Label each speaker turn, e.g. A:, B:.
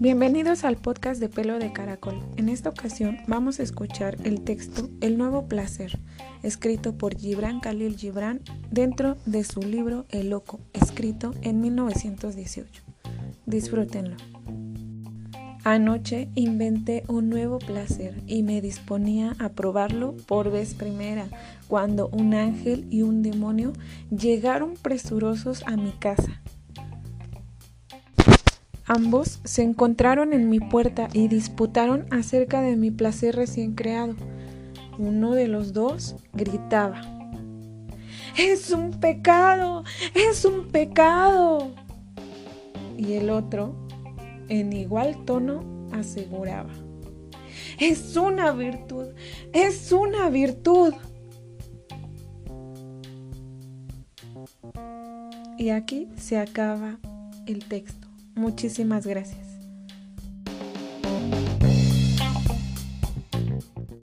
A: Bienvenidos al podcast de Pelo de Caracol. En esta ocasión vamos a escuchar el texto El nuevo placer, escrito por Gibran Khalil Gibran dentro de su libro El Loco, escrito en 1918. Disfrútenlo. Anoche inventé un nuevo placer y me disponía a probarlo por vez primera cuando un ángel y un demonio llegaron presurosos a mi casa. Ambos se encontraron en mi puerta y disputaron acerca de mi placer recién creado. Uno de los dos gritaba, ¡Es un pecado! ¡Es un pecado! Y el otro, en igual tono, aseguraba, ¡Es una virtud! ¡Es una virtud! Y aquí se acaba el texto. Muchísimas gracias.